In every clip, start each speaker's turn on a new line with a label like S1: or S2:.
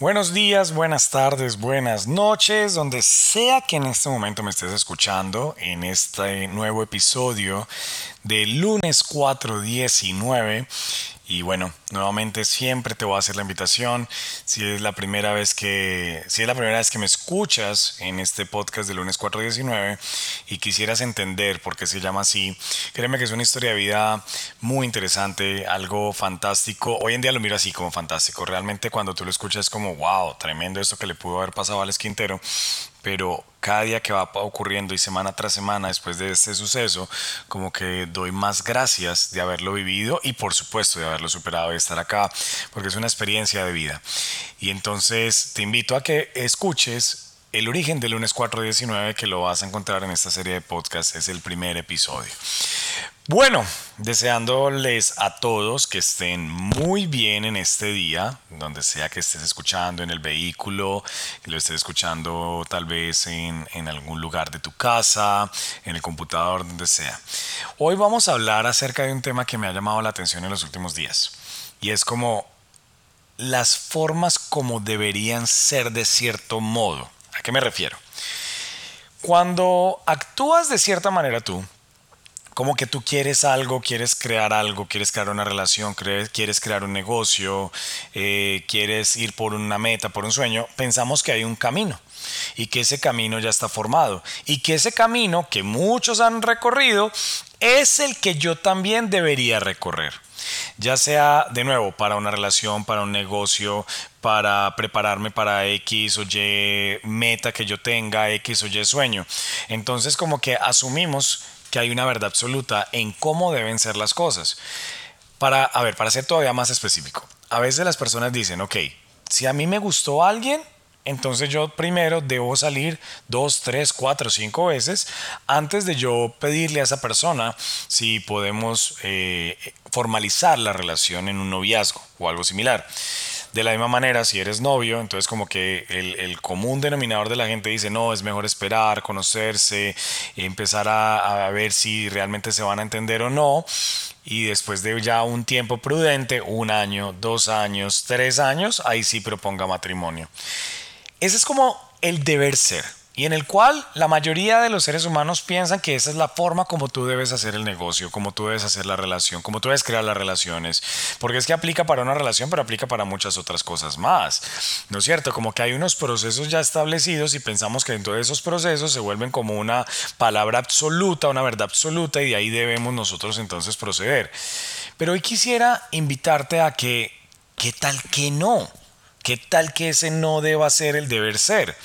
S1: Buenos días, buenas tardes, buenas noches, donde sea que en este momento me estés escuchando en este nuevo episodio de lunes 419 y bueno, nuevamente siempre te voy a hacer la invitación. Si es la primera vez que, si es la primera vez que me escuchas en este podcast de lunes 419 y quisieras entender por qué se llama así, créeme que es una historia de vida muy interesante, algo fantástico. Hoy en día lo miro así como fantástico. Realmente cuando tú lo escuchas es como, wow, tremendo esto que le pudo haber pasado a Alex Quintero pero cada día que va ocurriendo y semana tras semana después de este suceso, como que doy más gracias de haberlo vivido y por supuesto de haberlo superado y estar acá, porque es una experiencia de vida. Y entonces te invito a que escuches el origen del lunes 419 que lo vas a encontrar en esta serie de podcast, es el primer episodio. Bueno, deseándoles a todos que estén muy bien en este día, donde sea que estés escuchando en el vehículo, lo estés escuchando tal vez en, algún lugar de tu casa, en el computador, donde sea. Hoy vamos a hablar acerca de un tema que me ha llamado la atención en los últimos días, y es como las formas como deberían ser de cierto modo. ¿A qué me refiero? Cuando actúas de cierta manera tú, como que tú quieres algo, quieres crear algo, quieres crear una relación, quieres crear un negocio, eh, quieres ir por una meta, por un sueño, pensamos que hay un camino y que ese camino ya está formado y que ese camino que muchos han recorrido es el que yo también debería recorrer. Ya sea de nuevo para una relación, para un negocio, para prepararme para X o Y meta que yo tenga, X o Y sueño. Entonces como que asumimos que hay una verdad absoluta en cómo deben ser las cosas. Para, a ver, para ser todavía más específico, a veces las personas dicen, ok, si a mí me gustó alguien, entonces yo primero debo salir dos, tres, cuatro, cinco veces antes de yo pedirle a esa persona si podemos eh, formalizar la relación en un noviazgo o algo similar. De la misma manera, si eres novio, entonces como que el, común denominador de la gente dice, no, es mejor esperar, conocerse, empezar a, a ver si realmente se van a entender o no. Y después de ya un tiempo prudente, un año, dos años, tres años, ahí sí proponga matrimonio. Ese es como el deber ser y en el cual la mayoría de los seres humanos piensan que esa es la forma como tú debes hacer el negocio, como tú debes hacer la relación, como tú debes crear las relaciones, porque es que aplica para una relación, pero aplica para muchas otras cosas más, ¿no es cierto? Como que hay unos procesos ya establecidos y pensamos que dentro de esos procesos se vuelven como una palabra absoluta, una verdad absoluta y de ahí debemos nosotros entonces proceder. Pero hoy quisiera invitarte a que, ¿qué tal que no? ¿Qué tal que ese no deba ser el deber ser?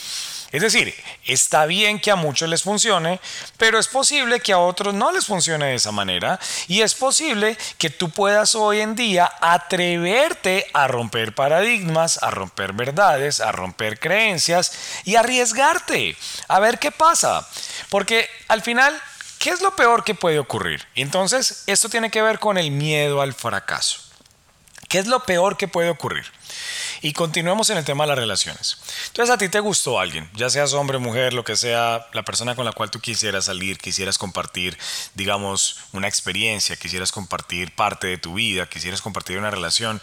S1: Es decir, está bien que a muchos les funcione, pero es posible que a otros no les funcione de esa manera y es posible que tú puedas hoy en día atreverte a romper paradigmas, a romper verdades, a romper creencias y arriesgarte a ver qué pasa. Porque al final, ¿qué es lo peor que puede ocurrir? Entonces, esto tiene que ver con el miedo al fracaso. ¿Qué es lo peor que puede ocurrir? Y continuemos en el tema de las relaciones. Entonces a ti te gustó alguien, ya seas hombre, mujer, lo que sea, la persona con la cual tú quisieras salir, quisieras compartir, digamos, una experiencia, quisieras compartir parte de tu vida, quisieras compartir una relación.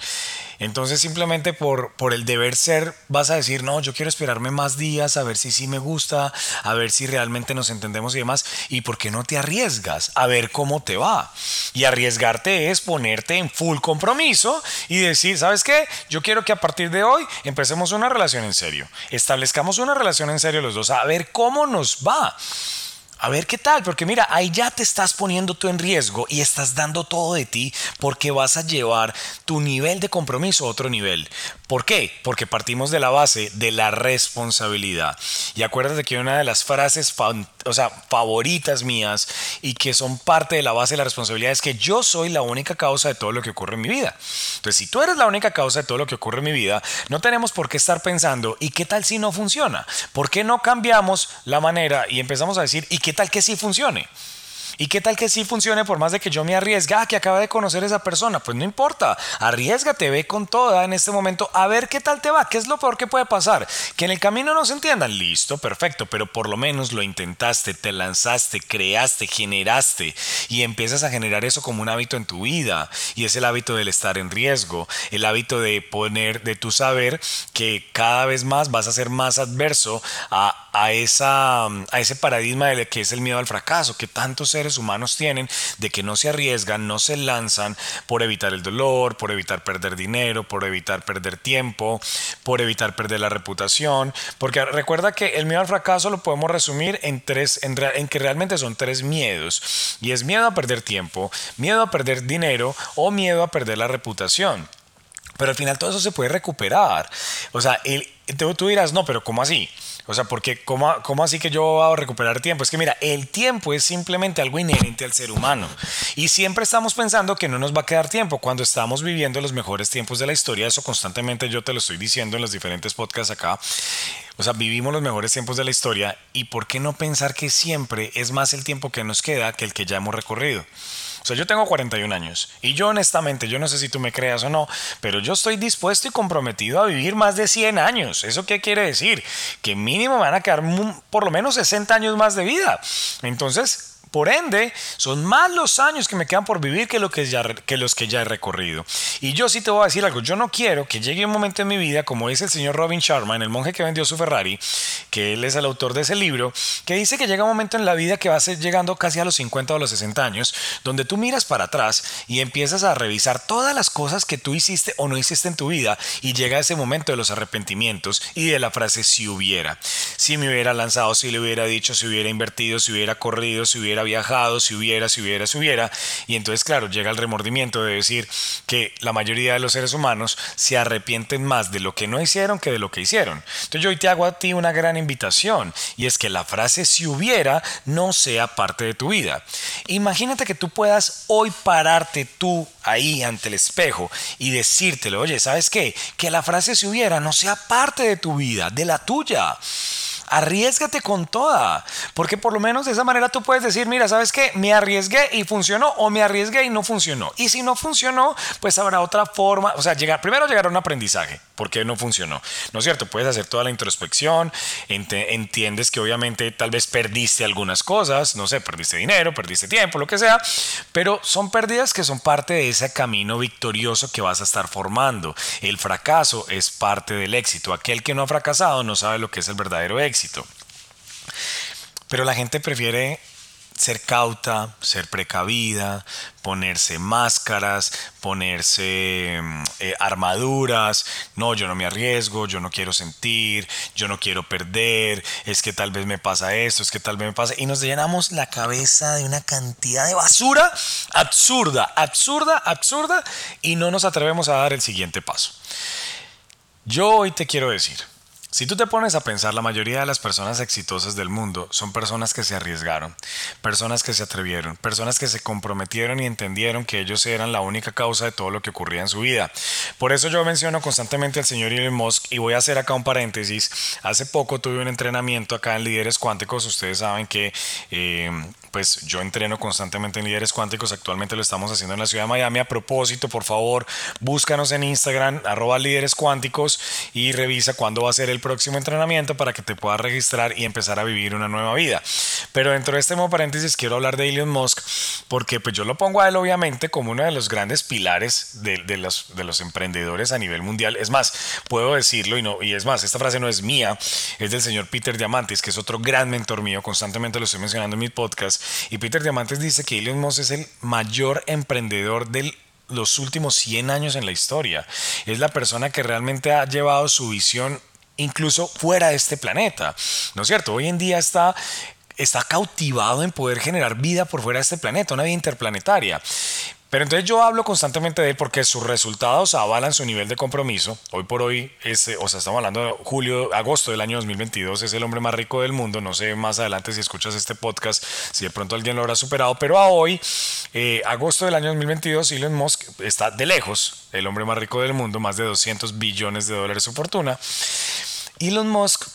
S1: Entonces simplemente por, por el deber ser vas a decir, no, yo quiero esperarme más días a ver si sí me gusta, a ver si realmente nos entendemos y demás. ¿Y por qué no te arriesgas a ver cómo te va? Y arriesgarte es ponerte en full compromiso y decir, ¿sabes qué? Yo quiero que a partir de hoy empecemos una relación en serio. Establezcamos una relación en serio los dos, a ver cómo nos va. A ver qué tal, porque mira, ahí ya te estás poniendo tú en riesgo y estás dando todo de ti porque vas a llevar tu nivel de compromiso a otro nivel. ¿Por qué? Porque partimos de la base de la responsabilidad. Y acuérdate que una de las frases o sea, favoritas mías y que son parte de la base de la responsabilidad es que yo soy la única causa de todo lo que ocurre en mi vida. Entonces, si tú eres la única causa de todo lo que ocurre en mi vida, no tenemos por qué estar pensando, ¿y qué tal si no funciona? ¿Por qué no cambiamos la manera y empezamos a decir, ¿y qué tal que sí funcione? ¿Y qué tal que sí funcione por más de que yo me arriesgue? Ah, que acaba de conocer esa persona. Pues no importa. Arriesgate, ve con toda en este momento a ver qué tal te va. ¿Qué es lo peor que puede pasar? Que en el camino no se entiendan. Listo, perfecto. Pero por lo menos lo intentaste, te lanzaste, creaste, generaste. Y empiezas a generar eso como un hábito en tu vida. Y es el hábito del estar en riesgo. El hábito de poner, de tu saber que cada vez más vas a ser más adverso a, a, esa, a ese paradigma de que es el miedo al fracaso. Que tanto se humanos tienen de que no se arriesgan, no se lanzan por evitar el dolor, por evitar perder dinero, por evitar perder tiempo, por evitar perder la reputación. Porque recuerda que el miedo al fracaso lo podemos resumir en tres, en, que realmente son tres miedos. Y es miedo a perder tiempo, miedo a perder dinero o miedo a perder la reputación. Pero al final todo eso se puede recuperar. O sea, el, tú dirás, no, pero ¿cómo así? O sea, porque ¿cómo, ¿cómo, así que yo voy a recuperar tiempo? Es que mira, el tiempo es simplemente algo inherente al ser humano. Y siempre estamos pensando que no nos va a quedar tiempo cuando estamos viviendo los mejores tiempos de la historia. Eso constantemente yo te lo estoy diciendo en los diferentes podcasts acá. O sea, vivimos los mejores tiempos de la historia. ¿Y por qué no pensar que siempre es más el tiempo que nos queda que el que ya hemos recorrido? O sea, yo tengo 41 años y yo honestamente, yo no sé si tú me creas o no, pero yo estoy dispuesto y comprometido a vivir más de 100 años. ¿Eso qué quiere decir? Que mínimo van a quedar por lo menos 60 años más de vida. Entonces, por ende, son más los años que me quedan por vivir que, lo que, ya, que los que ya he recorrido. Y yo sí te voy a decir algo, yo no quiero que llegue un momento en mi vida, como dice el señor Robin Sharma, el monje que vendió su Ferrari, que él es el autor de ese libro, que dice que llega un momento en la vida que va a ser llegando casi a los 50 o los 60 años, donde tú miras para atrás y empiezas a revisar todas las cosas que tú hiciste o no hiciste en tu vida y llega ese momento de los arrepentimientos y de la frase si hubiera. Si me hubiera lanzado, si le hubiera dicho, si hubiera invertido, si hubiera corrido, si hubiera viajado, si hubiera, si hubiera, si hubiera. Y entonces, claro, llega el remordimiento de decir que la mayoría de los seres humanos se arrepienten más de lo que no hicieron que de lo que hicieron. Entonces yo hoy te hago a ti una gran invitación y es que la frase si hubiera no sea parte de tu vida. Imagínate que tú puedas hoy pararte tú ahí ante el espejo y decírtelo, oye, ¿sabes qué? Que la frase si hubiera no sea parte de tu vida, de la tuya arriesgate con toda, porque por lo menos de esa manera tú puedes decir, mira, ¿sabes qué? Me arriesgué y funcionó o me arriesgué y no funcionó. Y si no funcionó, pues habrá otra forma, o sea, llegar, primero llegar a un aprendizaje, porque no funcionó. ¿No es cierto? Puedes hacer toda la introspección, entiendes que obviamente tal vez perdiste algunas cosas, no sé, perdiste dinero, perdiste tiempo, lo que sea, pero son pérdidas que son parte de ese camino victorioso que vas a estar formando. El fracaso es parte del éxito. Aquel que no ha fracasado no sabe lo que es el verdadero éxito. Pero la gente prefiere ser cauta, ser precavida, ponerse máscaras, ponerse mm, eh, armaduras. No, yo no me arriesgo, yo no quiero sentir, yo no quiero perder, es que tal vez me pasa esto, es que tal vez me pasa. Y nos llenamos la cabeza de una cantidad de basura absurda, absurda, absurda, y no nos atrevemos a dar el siguiente paso. Yo hoy te quiero decir, si tú te pones a pensar, la mayoría de las personas exitosas del mundo son personas que se arriesgaron, personas que se atrevieron, personas que se comprometieron y entendieron que ellos eran la única causa de todo lo que ocurría en su vida. Por eso yo menciono constantemente al señor Elon Musk y voy a hacer acá un paréntesis. Hace poco tuve un entrenamiento acá en Líderes Cuánticos. Ustedes saben que eh, pues yo entreno constantemente en Líderes Cuánticos. Actualmente lo estamos haciendo en la ciudad de Miami. A propósito, por favor, búscanos en Instagram, arroba Líderes Cuánticos y revisa cuándo va a ser el próximo entrenamiento para que te puedas registrar y empezar a vivir una nueva vida. Pero dentro de este nuevo paréntesis quiero hablar de Elon Musk porque pues yo lo pongo a él obviamente como uno de los grandes pilares de, los, de los emprendedores a nivel mundial. Es más, puedo decirlo y, no, y es más, esta frase no es mía, es del señor Peter Diamantes, que es otro gran mentor mío, constantemente lo estoy mencionando en mi podcast. Y Peter Diamantes dice que Elon Musk es el mayor emprendedor del los últimos 100 años en la historia. Es la persona que realmente ha llevado su visión incluso fuera de este planeta. ¿No es cierto? Hoy en día está está cautivado en poder generar vida por fuera de este planeta, una vida interplanetaria. Pero entonces yo hablo constantemente de él porque sus resultados avalan su nivel de compromiso. Hoy por hoy, ese, o sea, estamos hablando de julio, agosto del año 2022, es el hombre más rico del mundo. No sé más adelante si escuchas este podcast, si de pronto alguien lo habrá superado, pero a hoy, eh, agosto del año 2022, Elon Musk está de lejos el hombre más rico del mundo, más de 200 billones de dólares su fortuna. Elon Musk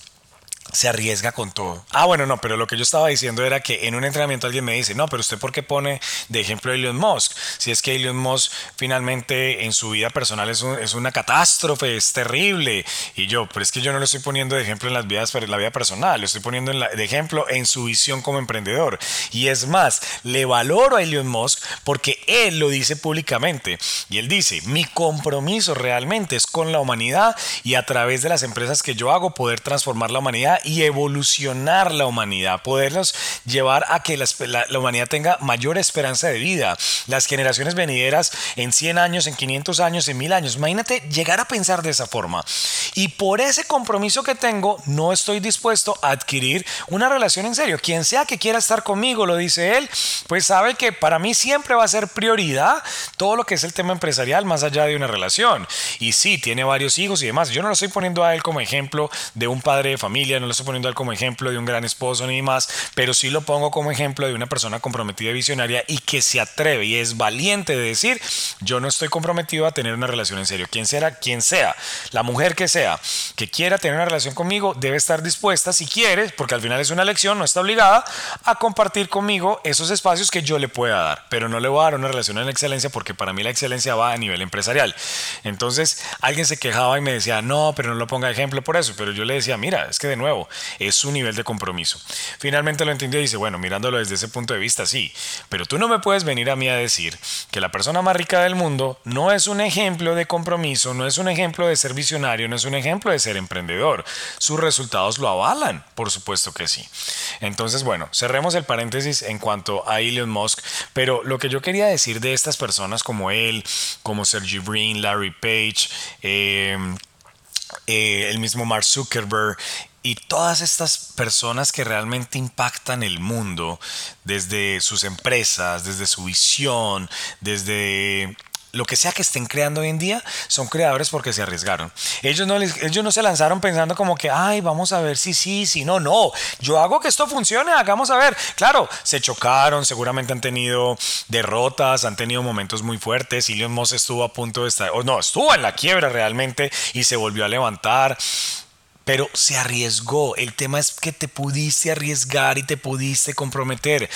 S1: se arriesga con todo. Ah, bueno, no, pero lo que yo estaba diciendo era que en un entrenamiento alguien me dice, no, pero usted por qué pone de ejemplo a Elon Musk? Si es que Elon Musk finalmente en su vida personal es, una catástrofe, es terrible. Y yo, pero es que yo no lo estoy poniendo de ejemplo en las vidas, la vida personal, lo estoy poniendo de ejemplo en su visión como emprendedor. Y es más, le valoro a Elon Musk porque él lo dice públicamente. Y él dice, mi compromiso realmente es con la humanidad y a través de las empresas que yo hago poder transformar la humanidad y evolucionar la humanidad, poderlos llevar a que la, humanidad tenga mayor esperanza de vida, las generaciones venideras en 100 años, en 500 años, en 1000 años. Imagínate llegar a pensar de esa forma. Y por ese compromiso que tengo, no estoy dispuesto a adquirir una relación en serio. Quien sea que quiera estar conmigo, lo dice él, pues sabe que para mí siempre va a ser prioridad todo lo que es el tema empresarial más allá de una relación. Y sí, tiene varios hijos y demás. Yo no lo estoy poniendo a él como ejemplo de un padre de familia, no lo estoy poniendo como ejemplo de un gran esposo ni más, pero sí lo pongo como ejemplo de una persona comprometida y visionaria y que se atreve y es valiente de decir, yo no estoy comprometido a tener una relación en serio. Quien sea, quien sea, la mujer que sea, que quiera tener una relación conmigo, debe estar dispuesta, si quiere, porque al final es una elección, no está obligada, a compartir conmigo esos espacios que yo le pueda dar, pero no le voy a dar una relación en excelencia porque para mí la excelencia va a nivel empresarial. Entonces, alguien se quejaba y me decía, no, pero no lo ponga ejemplo por eso, pero yo le decía, mira, es que de nuevo, es su nivel de compromiso. Finalmente lo entendió y dice, bueno, mirándolo desde ese punto de vista, sí, pero tú no me puedes venir a mí a decir que la persona más rica del mundo no es un ejemplo de compromiso, no es un ejemplo de ser visionario, no es un ejemplo de ser emprendedor. Sus resultados lo avalan, por supuesto que sí. Entonces, bueno, cerremos el paréntesis en cuanto a Elon Musk, pero lo que yo quería decir de estas personas como él, como Sergey Brin, Larry Page, eh, eh, el mismo Mark Zuckerberg y todas estas personas que realmente impactan el mundo desde sus empresas, desde su visión, desde lo que sea que estén creando hoy en día, son creadores porque se arriesgaron. Ellos no, ellos no se lanzaron pensando como que, ay, vamos a ver si sí, si no, no, yo hago que esto funcione, hagamos a ver. Claro, se chocaron, seguramente han tenido derrotas, han tenido momentos muy fuertes. Elon Musk estuvo a punto de estar, o no, estuvo en la quiebra realmente y se volvió a levantar pero se arriesgó. El tema es que te pudiste arriesgar y te pudiste comprometer.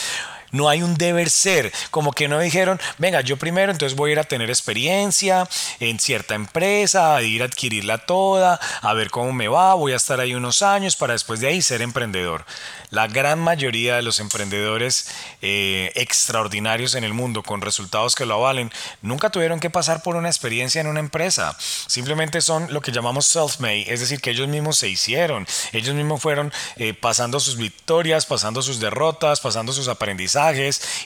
S1: No hay un deber ser, como que no dijeron, venga, yo primero entonces voy a ir a tener experiencia en cierta empresa, a ir a adquirirla toda, a ver cómo me va, voy a estar ahí unos años para después de ahí ser emprendedor. La gran mayoría de los emprendedores eh, extraordinarios en el mundo con resultados que lo avalen nunca tuvieron que pasar por una experiencia en una empresa. Simplemente son lo que llamamos self-made, es decir, que ellos mismos se hicieron, ellos mismos fueron eh, pasando sus victorias, pasando sus derrotas, pasando sus aprendizajes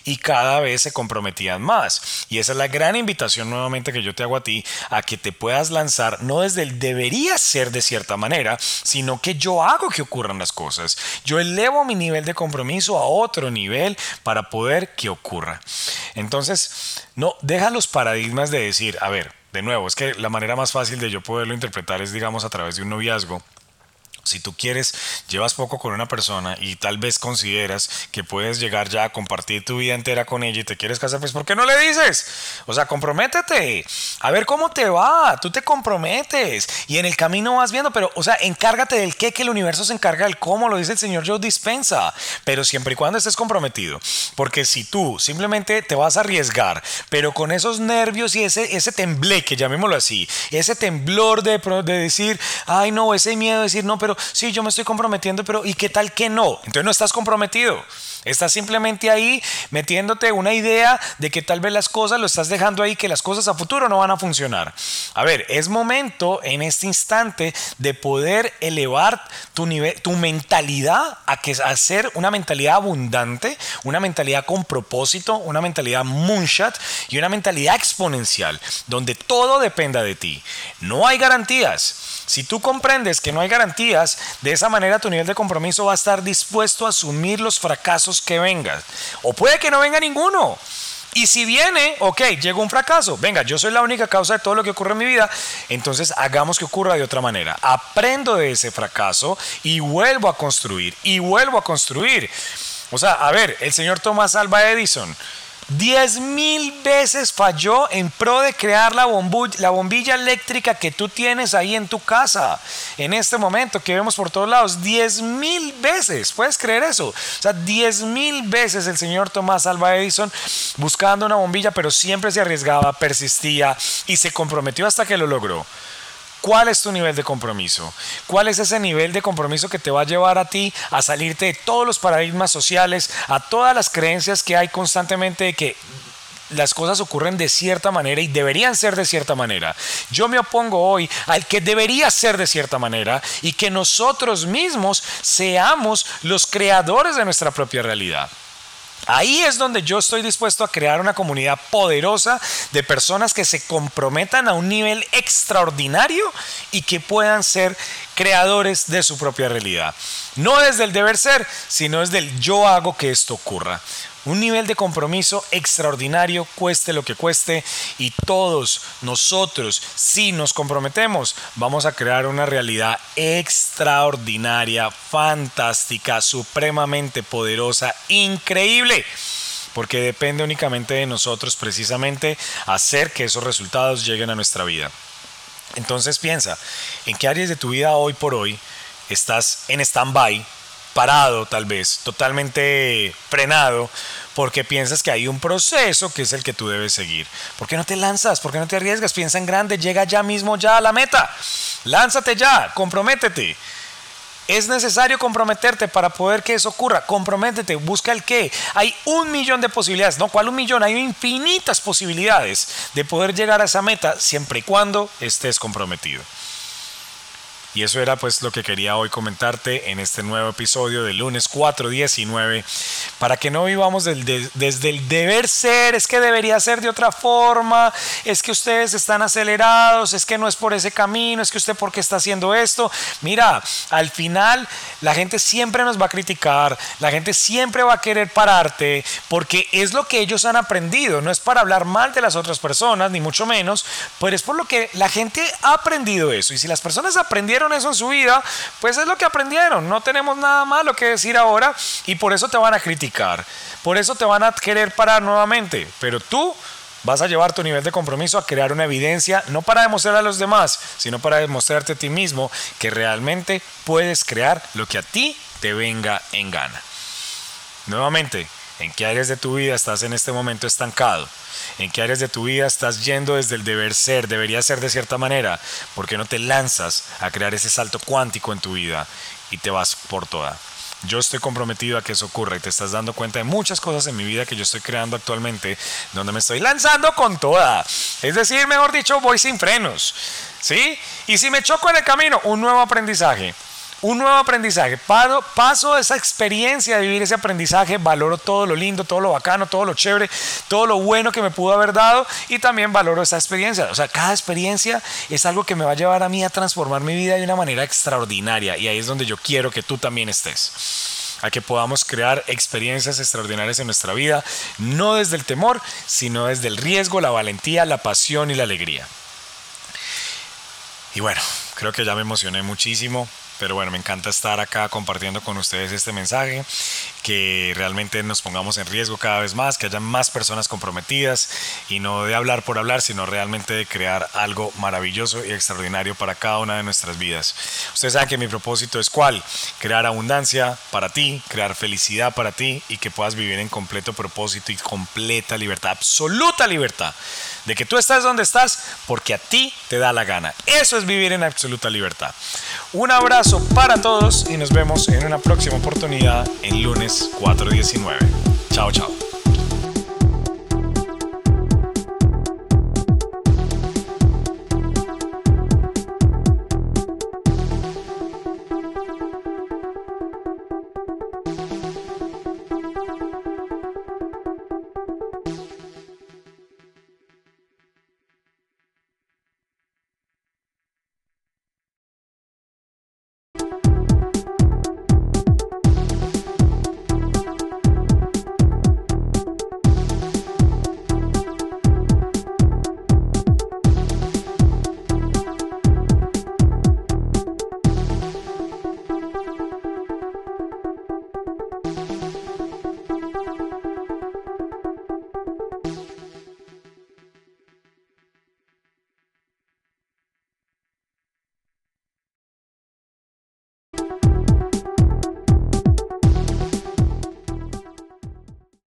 S1: y cada vez se comprometían más. Y esa es la gran invitación nuevamente que yo te hago a ti, a que te puedas lanzar no desde el debería ser de cierta manera, sino que yo hago que ocurran las cosas. Yo elevo mi nivel de compromiso a otro nivel para poder que ocurra. Entonces, no, deja los paradigmas de decir, a ver, de nuevo, es que la manera más fácil de yo poderlo interpretar es, digamos, a través de un noviazgo si tú quieres, llevas poco con una persona y tal vez consideras que puedes llegar ya a compartir tu vida entera con ella y te quieres casar, pues ¿por qué no le dices? O sea, comprométete. A ver cómo te va. Tú te comprometes y en el camino vas viendo, pero, o sea, encárgate del qué, que el universo se encarga del cómo, lo dice el señor Joe Dispensa. Pero siempre y cuando estés comprometido. Porque si tú simplemente te vas a arriesgar, pero con esos nervios y ese, ese tembleque, llamémoslo así, ese temblor de, de decir, ay no, ese miedo de decir, no, pero sí, yo me estoy comprometiendo, pero ¿y qué tal que no? Entonces no estás comprometido. Estás simplemente ahí metiéndote una idea de que tal vez las cosas lo estás dejando ahí, que las cosas a futuro no van a funcionar. A ver, es momento en este instante de poder elevar tu, nivel, tu mentalidad a, que, a ser una mentalidad abundante, una mentalidad con propósito, una mentalidad moonshot y una mentalidad exponencial, donde todo dependa de ti. No hay garantías. Si tú comprendes que no hay garantías, de esa manera tu nivel de compromiso va a estar dispuesto a asumir los fracasos que vengan. O puede que no venga ninguno. Y si viene, ok, llegó un fracaso, venga, yo soy la única causa de todo lo que ocurre en mi vida, entonces hagamos que ocurra de otra manera. Aprendo de ese fracaso y vuelvo a construir, y vuelvo a construir. O sea, a ver, el señor Thomas Alva Edison, Diez mil veces falló en pro de crear la, la, bombilla eléctrica que tú tienes ahí en tu casa en este momento que vemos por todos lados. Diez mil veces, ¿puedes creer eso? O sea, diez mil veces el señor Tomás Alva Edison buscando una bombilla, pero siempre se arriesgaba, persistía y se comprometió hasta que lo logró. ¿Cuál es tu nivel de compromiso? ¿Cuál es ese nivel de compromiso que te va a llevar a ti a salirte de todos los paradigmas sociales, a todas las creencias que hay constantemente de que las cosas ocurren de cierta manera y deberían ser de cierta manera. Yo me opongo hoy al que debería ser de cierta manera y que nosotros mismos seamos los creadores de nuestra propia realidad. Ahí es donde yo estoy dispuesto a crear una comunidad poderosa de personas que se comprometan a un nivel extraordinario y que puedan ser creadores de su propia realidad. No desde el deber ser, sino desde el yo hago que esto ocurra un nivel de compromiso extraordinario, cueste lo que cueste, y todos nosotros, si nos comprometemos, vamos a crear una realidad extraordinaria, fantástica, supremamente poderosa, increíble porque depende únicamente de nosotros precisamente hacer que esos resultados lleguen a nuestra vida. Entonces piensa, ¿en qué áreas de tu vida hoy por hoy estás en stand-by parado tal vez, totalmente frenado, porque piensas que hay un proceso que es el que tú debes seguir. ¿Por qué no te lanzas? ¿Por qué no te arriesgas? Piensa en grande, llega ya mismo ya a la meta. Lánzate ya, comprométete. Es necesario comprometerte para poder que eso ocurra. Comprométete, busca el qué. Hay un millón de posibilidades. No, ¿cuál un millón? Hay infinitas posibilidades de poder llegar a esa meta siempre y cuando estés comprometido. Y eso era pues lo que quería hoy comentarte en este nuevo episodio del lunes 419, para que no vivamos desde el deber ser, es que debería ser de otra forma, es que ustedes están acelerados, es que no es por ese camino, es que usted por qué está haciendo esto. Mira, al final la gente siempre nos va a criticar, la gente siempre va a querer pararte, porque es lo que ellos han aprendido, no es para hablar mal de las otras personas, ni mucho menos, pero es por lo que la gente ha aprendido eso. Y si las personas aprendieron eso en su vida, pues es lo que aprendieron. No tenemos nada malo que decir ahora y por eso te van a criticar. Por eso te van a querer parar nuevamente. Pero tú vas a llevar tu nivel de compromiso a crear una evidencia, no para demostrar a los demás, sino para demostrarte a ti mismo que realmente puedes crear lo que a ti te venga en gana. Nuevamente, ¿en qué áreas de tu vida estás en este momento estancado? ¿En qué áreas de tu vida estás yendo desde el deber ser? Debería ser de cierta manera. ¿Por qué no te lanzas a crear ese salto cuántico en tu vida y te vas por toda? Yo estoy comprometido a que eso ocurra y te estás dando cuenta de muchas cosas en mi vida que yo estoy creando actualmente, donde me estoy lanzando con toda. Es decir, mejor dicho, voy sin frenos. ¿Sí? Y si me choco en el camino, un nuevo aprendizaje un nuevo aprendizaje. Paso esa experiencia de vivir ese aprendizaje, valoro todo lo lindo, todo lo bacano, todo lo chévere, todo lo bueno que me pudo haber dado y también valoro esa experiencia. O sea, cada experiencia es algo que me va a llevar a mí a transformar mi vida de una manera extraordinaria y ahí es donde yo quiero que tú también estés a que podamos crear experiencias extraordinarias en nuestra vida, no desde el temor, sino desde el riesgo, la valentía, la pasión y la alegría. Y bueno, creo que ya me emocioné muchísimo. Pero bueno, me encanta estar acá compartiendo con ustedes este mensaje, que realmente nos pongamos en riesgo cada vez más, que haya más personas comprometidas y no de hablar por hablar, sino realmente de crear algo maravilloso y extraordinario para cada una de nuestras vidas. Ustedes saben que mi propósito es cuál? Crear abundancia para ti, crear felicidad para ti y que puedas vivir en completo propósito y completa libertad, absoluta libertad de que tú estás donde estás porque a ti te da la gana. Eso es vivir en absoluta libertad. Un abrazo para todos y nos vemos en una próxima oportunidad en lunes 419. Chao, chao.